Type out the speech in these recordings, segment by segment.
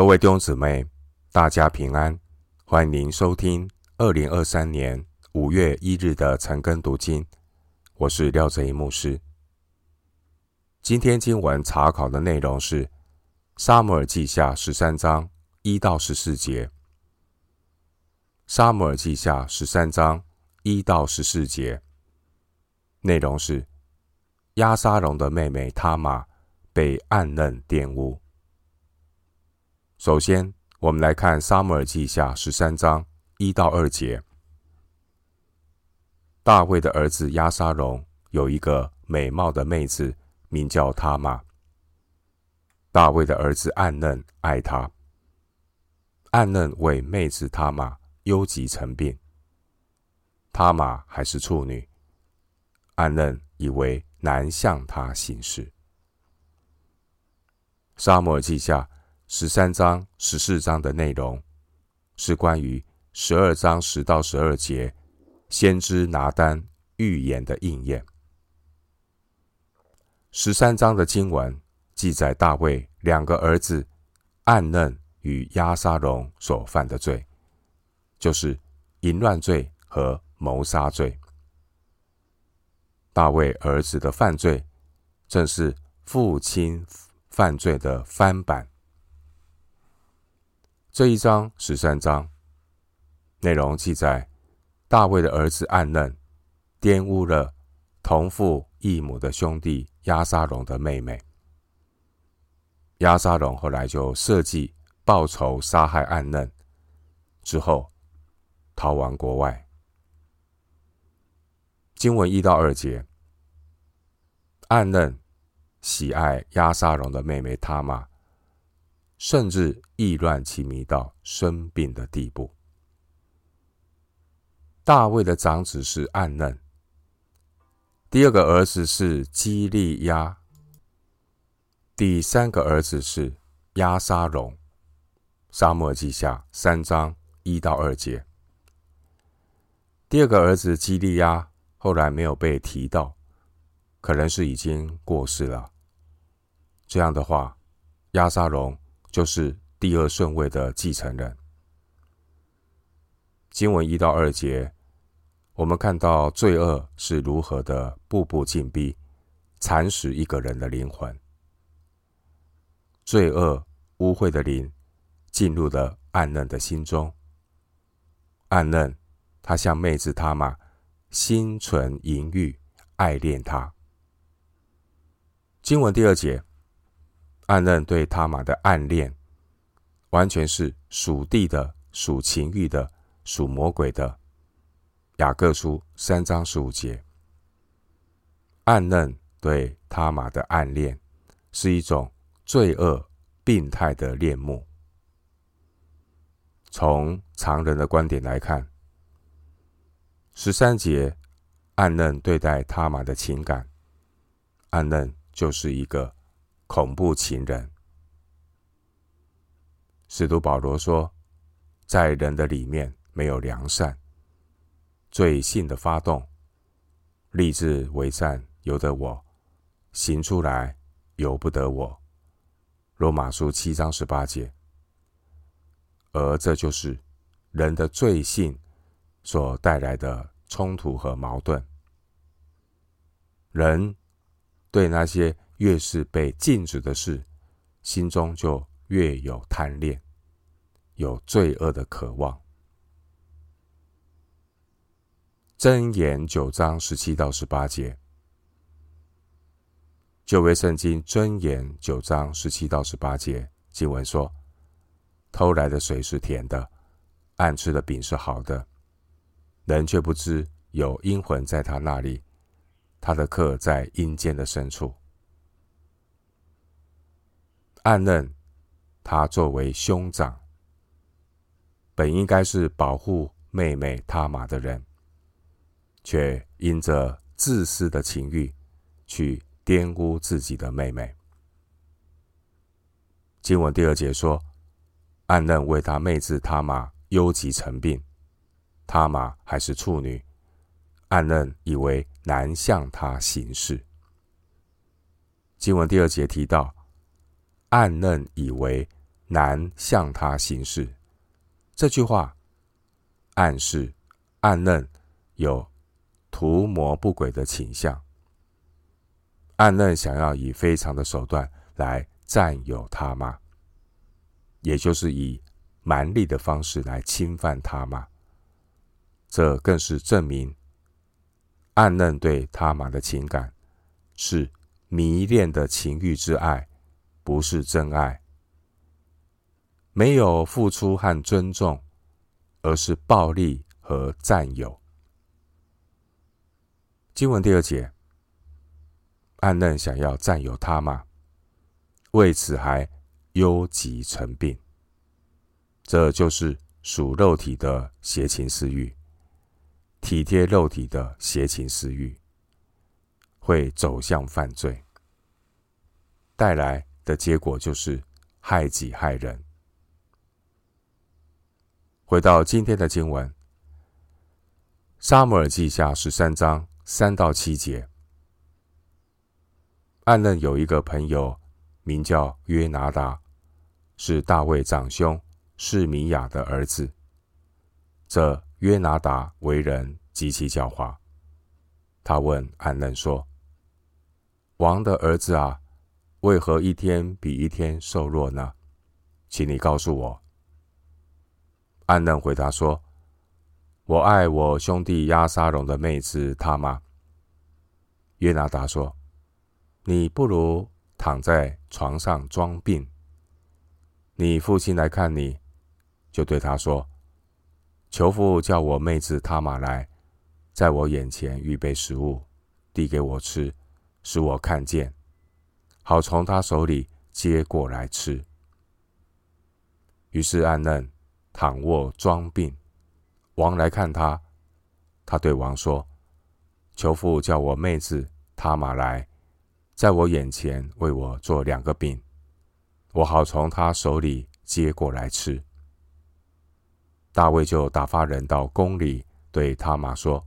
各位弟兄姊妹，大家平安，欢迎收听二零二三年五月一日的晨更读经。我是廖哲一牧师。今天经文查考的内容是《撒母耳记下》十三章一到十四节，《撒母耳记下》十三章一到十四节内容是押沙龙的妹妹他玛被暗嫩玷污。首先，我们来看《撒母耳记下》十三章一到二节。大卫的儿子押沙龙有一个美貌的妹子，名叫他玛。大卫的儿子暗嫩爱她。暗嫩为妹子他玛忧急成病。他玛还是处女。暗嫩以为难向她行事。《撒母耳记下》十三章、十四章的内容是关于十二章十到十二节先知拿单预言的应验。十三章的经文记载大卫两个儿子暗嫩与押沙龙所犯的罪，就是淫乱罪和谋杀罪。大卫儿子的犯罪，正是父亲犯罪的翻版。这一章十三章内容记载，大卫的儿子暗嫩玷污了同父异母的兄弟押沙龙的妹妹。押沙龙后来就设计报仇杀害暗嫩，之后逃亡国外。经文一到二节，暗嫩喜爱押沙龙的妹妹他玛。甚至意乱情迷到生病的地步。大卫的长子是暗嫩，第二个儿子是基利押，第三个儿子是押沙龙。撒母耳记下三章一到二节。第二个儿子基利押后来没有被提到，可能是已经过世了。这样的话，押沙龙。就是第二顺位的继承人。经文一到二节，我们看到罪恶是如何的步步紧逼，蚕食一个人的灵魂。罪恶污秽的灵进入了暗嫩的心中。暗嫩，他向妹子他玛心存淫欲，爱恋她。经文第二节。暗嫩对他玛的暗恋，完全是属地的、属情欲的、属魔鬼的。雅各书三章十五节，暗嫩对他玛的暗恋，是一种罪恶、病态的恋慕。从常人的观点来看，十三节，暗嫩对待他玛的情感，暗嫩就是一个。恐怖情人，使徒保罗说，在人的里面没有良善，罪性的发动，立志为善由得我，行出来由不得我。罗马书七章十八节，而这就是人的罪性所带来的冲突和矛盾。人对那些。越是被禁止的事，心中就越有贪恋，有罪恶的渴望。箴言九章十七到十八节，旧约圣经箴言九章十七到十八节经文说：偷来的水是甜的，暗吃的饼是好的，人却不知有阴魂在他那里，他的客在阴间的深处。暗认，他作为兄长，本应该是保护妹妹他玛的人，却因着自私的情欲，去玷污自己的妹妹。经文第二节说，暗认为他妹子他玛忧急成病，他玛还是处女，暗认以为难向他行事。经文第二节提到。暗嫩以为难向他行事。这句话暗示暗嫩有图谋不轨的倾向。暗嫩想要以非常的手段来占有他玛，也就是以蛮力的方式来侵犯他玛。这更是证明暗嫩对他玛的情感是迷恋的情欲之爱，不是真爱。没有付出和尊重，而是暴力和占有。经文第二节，暗嫩想要占有他吗，为此还忧急成病。这就是属肉体的邪情私欲，体贴肉体的邪情私欲，会走向犯罪，带来的结果就是害己害人。回到今天的经文，《撒母耳记下》十三章三到七节。暗嫩有一个朋友，名叫约拿达，是大卫长兄示米亚的儿子。这约拿达为人极其狡猾。他问暗嫩说：“王的儿子啊，为何一天比一天瘦弱呢？请你告诉我。”安嫩回答说：“我爱我兄弟亚沙龙的妹子他玛。”约拿达说：“你不如躺在床上装病。你父亲来看你，就对他说：‘求父叫我妹子他玛来，在我眼前预备食物，递给我吃，使我看见，好从他手里接过来吃。’于是暗嫩。”躺卧装病，王来看他，他对王说：“求父叫我妹子他马来，在我眼前为我做两个饼，我好从他手里接过来吃。”大卫就打发人到宫里对他马说：“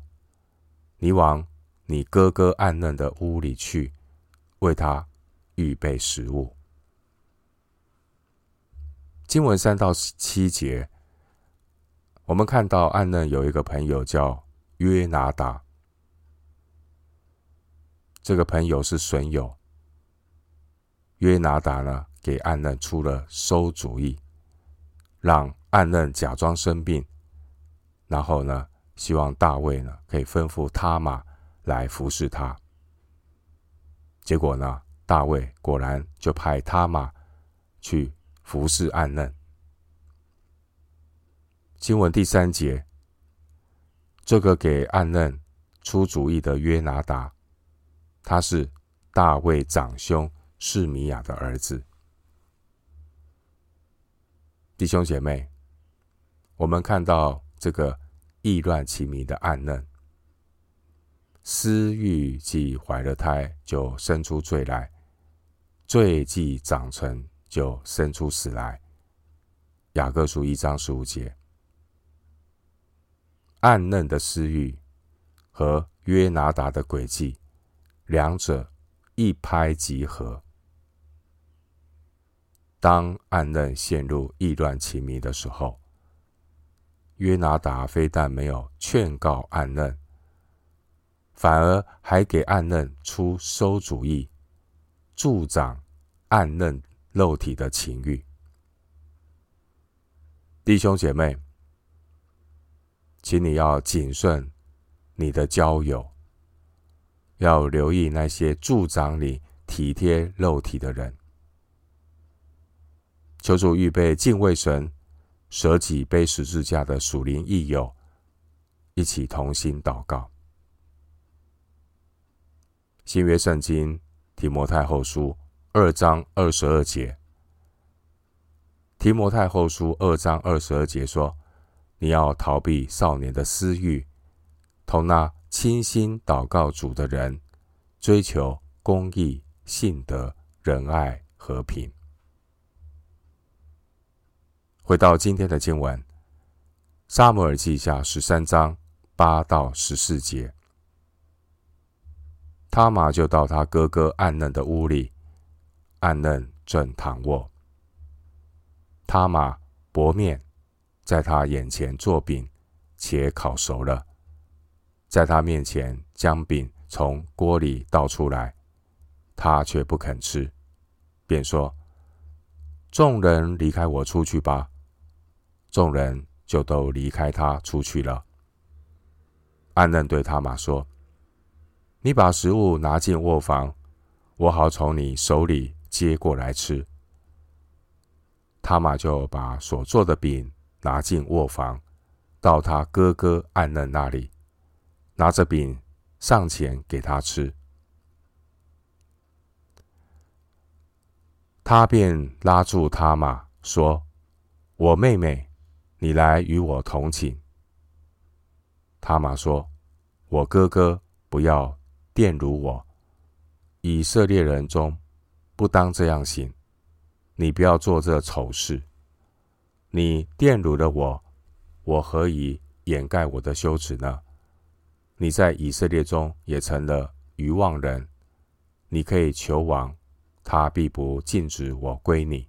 你往你哥哥暗嫩的屋里去，为他预备食物。”经文三到七节。我们看到暗嫩有一个朋友叫约拿达，这个朋友是损友。约拿达呢，给暗嫩出了馊主意，让暗嫩假装生病，然后呢，希望大卫呢可以吩咐他马来服侍他。结果呢，大卫果然就派他玛去服侍暗嫩。经文第三节，这个给暗嫩出主意的约拿达，他是大卫长兄示米亚的儿子。弟兄姐妹，我们看到这个意乱情迷的暗嫩，私欲既怀了胎，就生出罪来；罪既长成，就生出死来。雅各书一章十五节。暗嫩的私欲和约拿达的诡计，两者一拍即合。当暗嫩陷入意乱情迷的时候，约拿达非但没有劝告暗嫩，反而还给暗嫩出馊主意，助长暗嫩肉体的情欲。弟兄姐妹。请你要谨慎你的交友，要留意那些助长你体贴肉体的人。求主预备敬畏神、舍己背十字架的属灵益友，一起同心祷告。新约圣经提摩太后书二章二十二节，提摩太后书二章二十二节说。你要逃避少年的私欲，同那倾心祷告主的人，追求公义、信德、仁爱、和平。回到今天的经文，《撒母耳记下》十三章八到十四节，他马就到他哥哥暗嫩的屋里，暗嫩正躺卧。他马薄面，在他眼前做饼，且烤熟了，在他面前将饼从锅里倒出来，他却不肯吃，便说：“众人离开我出去吧。”众人就都离开他出去了。暗嫩对他马说：“你把食物拿进卧房，我好从你手里接过来吃。”他玛就把所做的饼拿进卧房，到他哥哥暗嫩那里，拿着饼上前给他吃。他便拉住他玛说：“我妹妹。”你来与我同寝。他玛说：“我哥哥不要玷辱我，以色列人中不当这样行。你不要做这丑事。你玷辱了我，我何以掩盖我的羞耻呢？你在以色列中也成了愚妄人。你可以求王，他必不禁止我归你。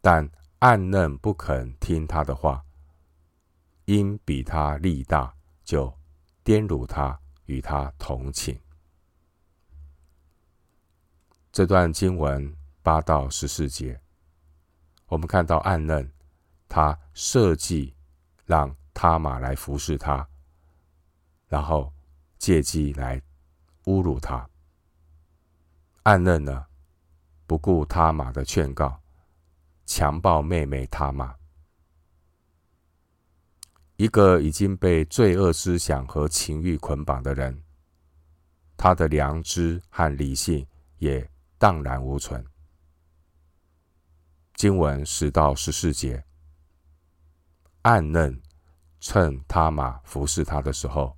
但。”暗嫩不肯听他的话，因比他力大，就玷辱他，与他同寝。这段经文八到十四节，我们看到暗嫩，他设计让他玛来服侍他，然后借机来侮辱他。暗嫩呢，不顾他玛的劝告。强暴妹妹他玛，一个已经被罪恶思想和情欲捆绑的人，他的良知和理性也荡然无存。经文十到十四节，暗嫩趁他玛服侍他的时候，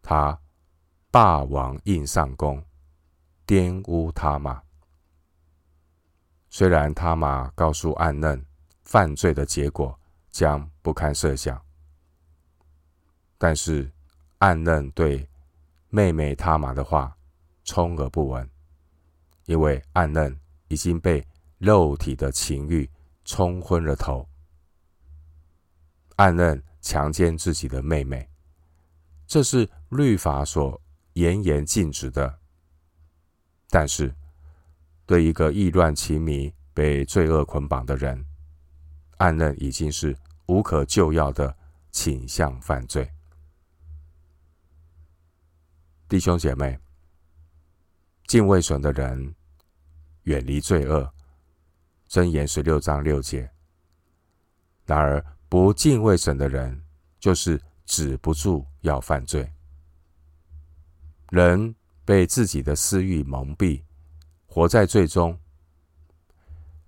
他霸王硬上弓，玷污他玛。虽然他玛告诉暗嫩，犯罪的结果将不堪设想，但是暗嫩对妹妹他玛的话充耳不闻，因为暗嫩已经被肉体的情欲冲昏了头。暗嫩强奸自己的妹妹，这是律法所严严禁止的，但是。对一个意乱情迷、被罪恶捆绑的人，暗嫩已经是无可救药的倾向犯罪。弟兄姐妹，敬畏神的人远离罪恶，箴言十六章六节。然而不敬畏神的人，就是止不住要犯罪。人被自己的私欲蒙蔽。活在罪中，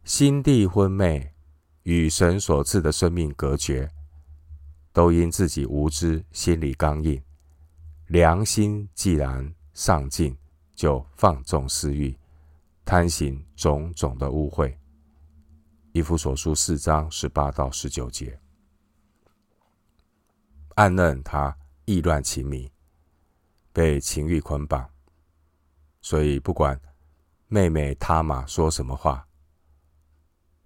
心地昏昧，与神所赐的生命隔绝，都因自己无知，心里刚硬。良心既然丧尽，就放纵私欲，贪行种种的污秽。以弗所书四章十八到十九节，暗嫩他意乱情迷，被情欲捆绑，所以不管。妹妹他玛说什么话，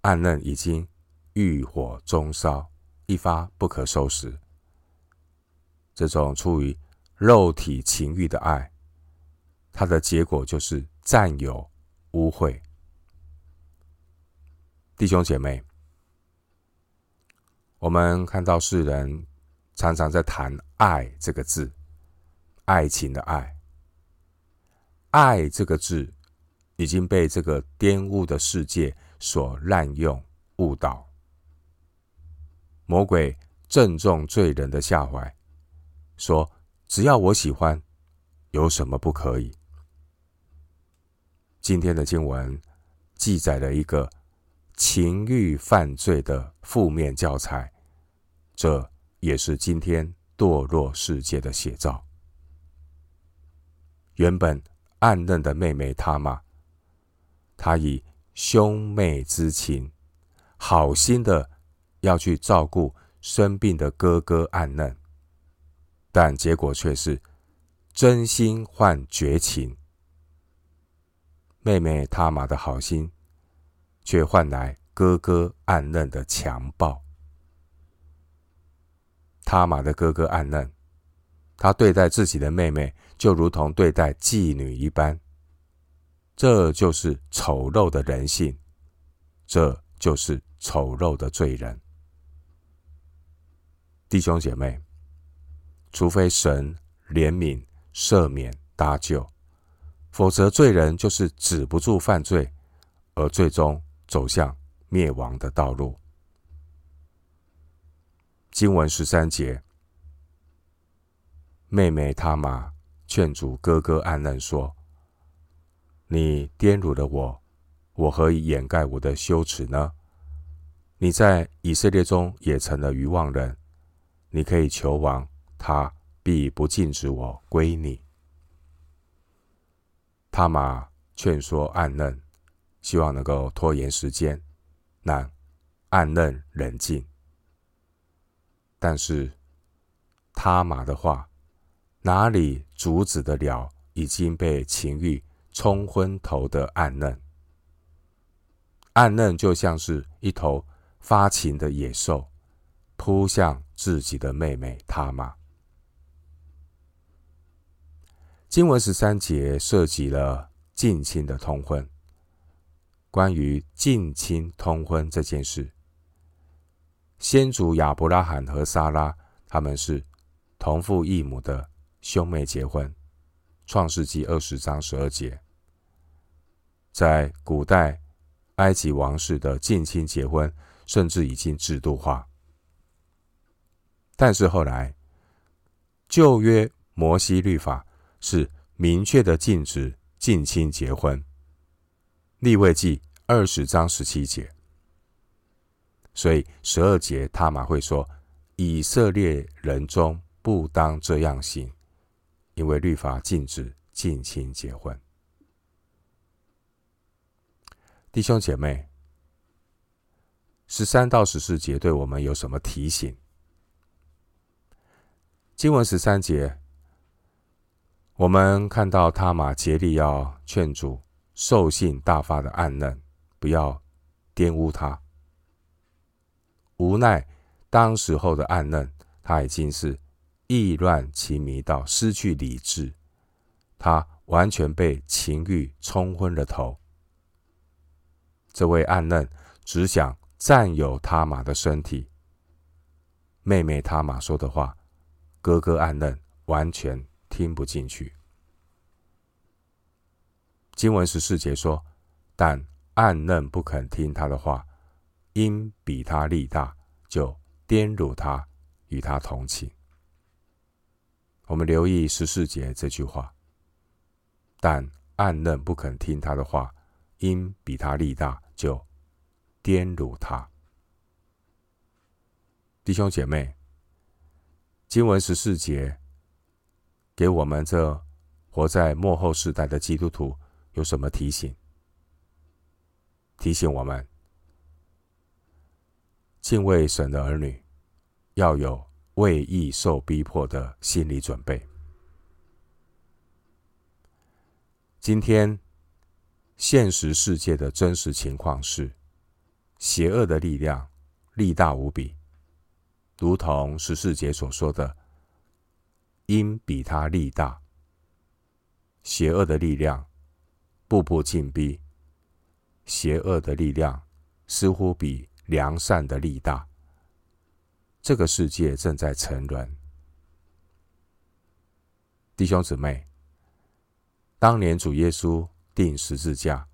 暗嫩已经欲火中烧，一发不可收拾。这种出于肉体情欲的爱，它的结果就是占有、污秽。弟兄姐妹，我们看到世人常常在谈“爱”这个字，爱情的爱，爱这个字。已经被这个玷污的世界所滥用、误导。魔鬼正中罪人的下怀，说：“只要我喜欢，有什么不可以？”今天的经文记载了一个情欲犯罪的负面教材，这也是今天堕落世界的写照。原本暗嫩的妹妹他玛。他以兄妹之情，好心的要去照顾生病的哥哥暗嫩，但结果却是真心换绝情。妹妹他玛的好心，却换来哥哥暗嫩的强暴。他玛的哥哥暗嫩，他对待自己的妹妹就如同对待妓女一般，这就是丑陋的人性，这就是丑陋的罪人。弟兄姐妹，除非神怜悯、赦免、搭救，否则罪人就是止不住犯罪，而最终走向灭亡的道路。经文十三节，妹妹他玛劝阻哥哥暗嫩说：“你玷辱了我，我何以掩盖我的羞耻呢？你在以色列中也成了愚妄人，你可以求王，他必不禁止我归你。”他玛劝说暗嫩，希望能够拖延时间，让暗嫩冷静。但是，他玛的话哪里阻止得了已经被情欲冲昏头的暗嫩？暗嫩就像是一头发情的野兽，扑向自己的妹妹他玛。经文十三节涉及了近亲的通婚。关于近亲通婚这件事。先祖亚伯拉罕和撒拉，他们是同父异母的兄妹结婚。创世纪二十章十二节，在古代埃及王室的近亲结婚，甚至已经制度化。但是后来旧约摩西律法是明确的禁止近亲结婚。利未记二十章十七节。所以十二节，他玛会说：“以色列人中不当这样行，因为律法禁止近亲结婚。”弟兄姐妹，十三到十四节对我们有什么提醒？经文十三节，我们看到他玛竭力要劝阻兽性大发的暗嫩，不要玷污他。无奈，当时候的暗嫩，他已经是意乱情迷到失去理智，他完全被情欲冲昏了头。这位暗嫩只想占有他玛的身体，妹妹他玛说的话，哥哥暗嫩完全听不进去。经文十四节说，但暗嫩不肯听他的话。因比他力大，就颠辱他，与他同寝。我们留意十四节这句话。但暗嫩不肯听他的话，因比他力大，就颠辱他。弟兄姐妹，经文十四节给我们这活在末后世代的基督徒有什么提醒？提醒我们。敬畏神的儿女，要有为义受逼迫的心理准备。今天现实世界的真实情况是，邪恶的力量力大无比，如同十四节所说的，因比他力大。邪恶的力量步步进逼，邪恶的力量似乎比。良善的力大，这个世界正在沉沦。弟兄姊妹，当年主耶稣钉十字架，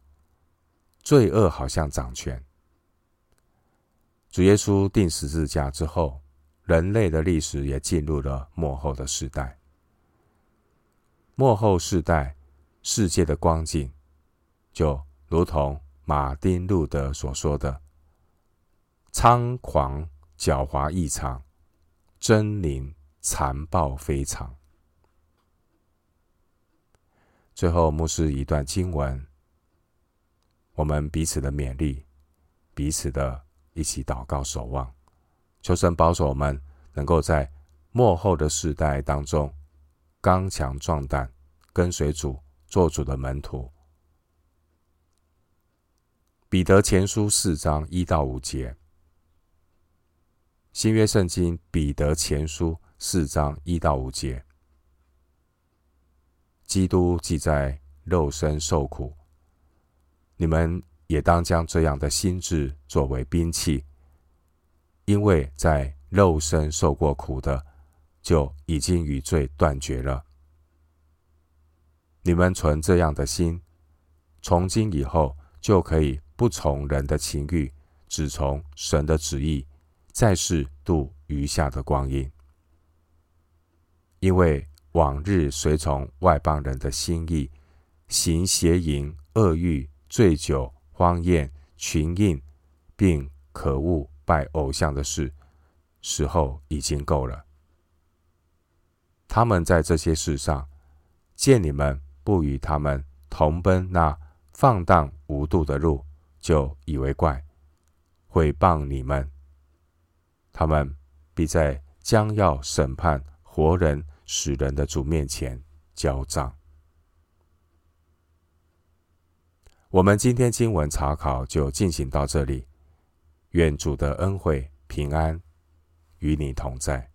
罪恶好像掌权。主耶稣钉十字架之后，人类的历史也进入了末后的时代。末后世代世界的光景，就如同马丁路德所说的。猖狂、狡猾异常，狰狞、残暴非常。最后，牧师一段经文，我们彼此的勉励，彼此的一起祷告守望，求神保守我们，能够在末后的世代当中刚强壮胆，跟随主，做主的门徒。彼得前书四章一到五节，新约圣经彼得前书四章一到五节，基督既在肉身受苦，你们也当将这样的心志作为兵器，因为在肉身受过苦的，就已经与罪断绝了。你们存这样的心，从今以后就可以。不从人的情欲，只从神的旨意，再是度余下的光阴。因为往日随从外邦人的心意，行邪淫、恶欲、醉酒、荒宴、群饮，并可恶拜偶像的事，时候已经够了。他们在这些事上，见你们不与他们同奔那放荡无度的路，就以为怪，毁谤你们，他们必在将要审判活人死人的主面前交账。我们今天经文查考就进行到这里，愿主的恩惠平安与你同在。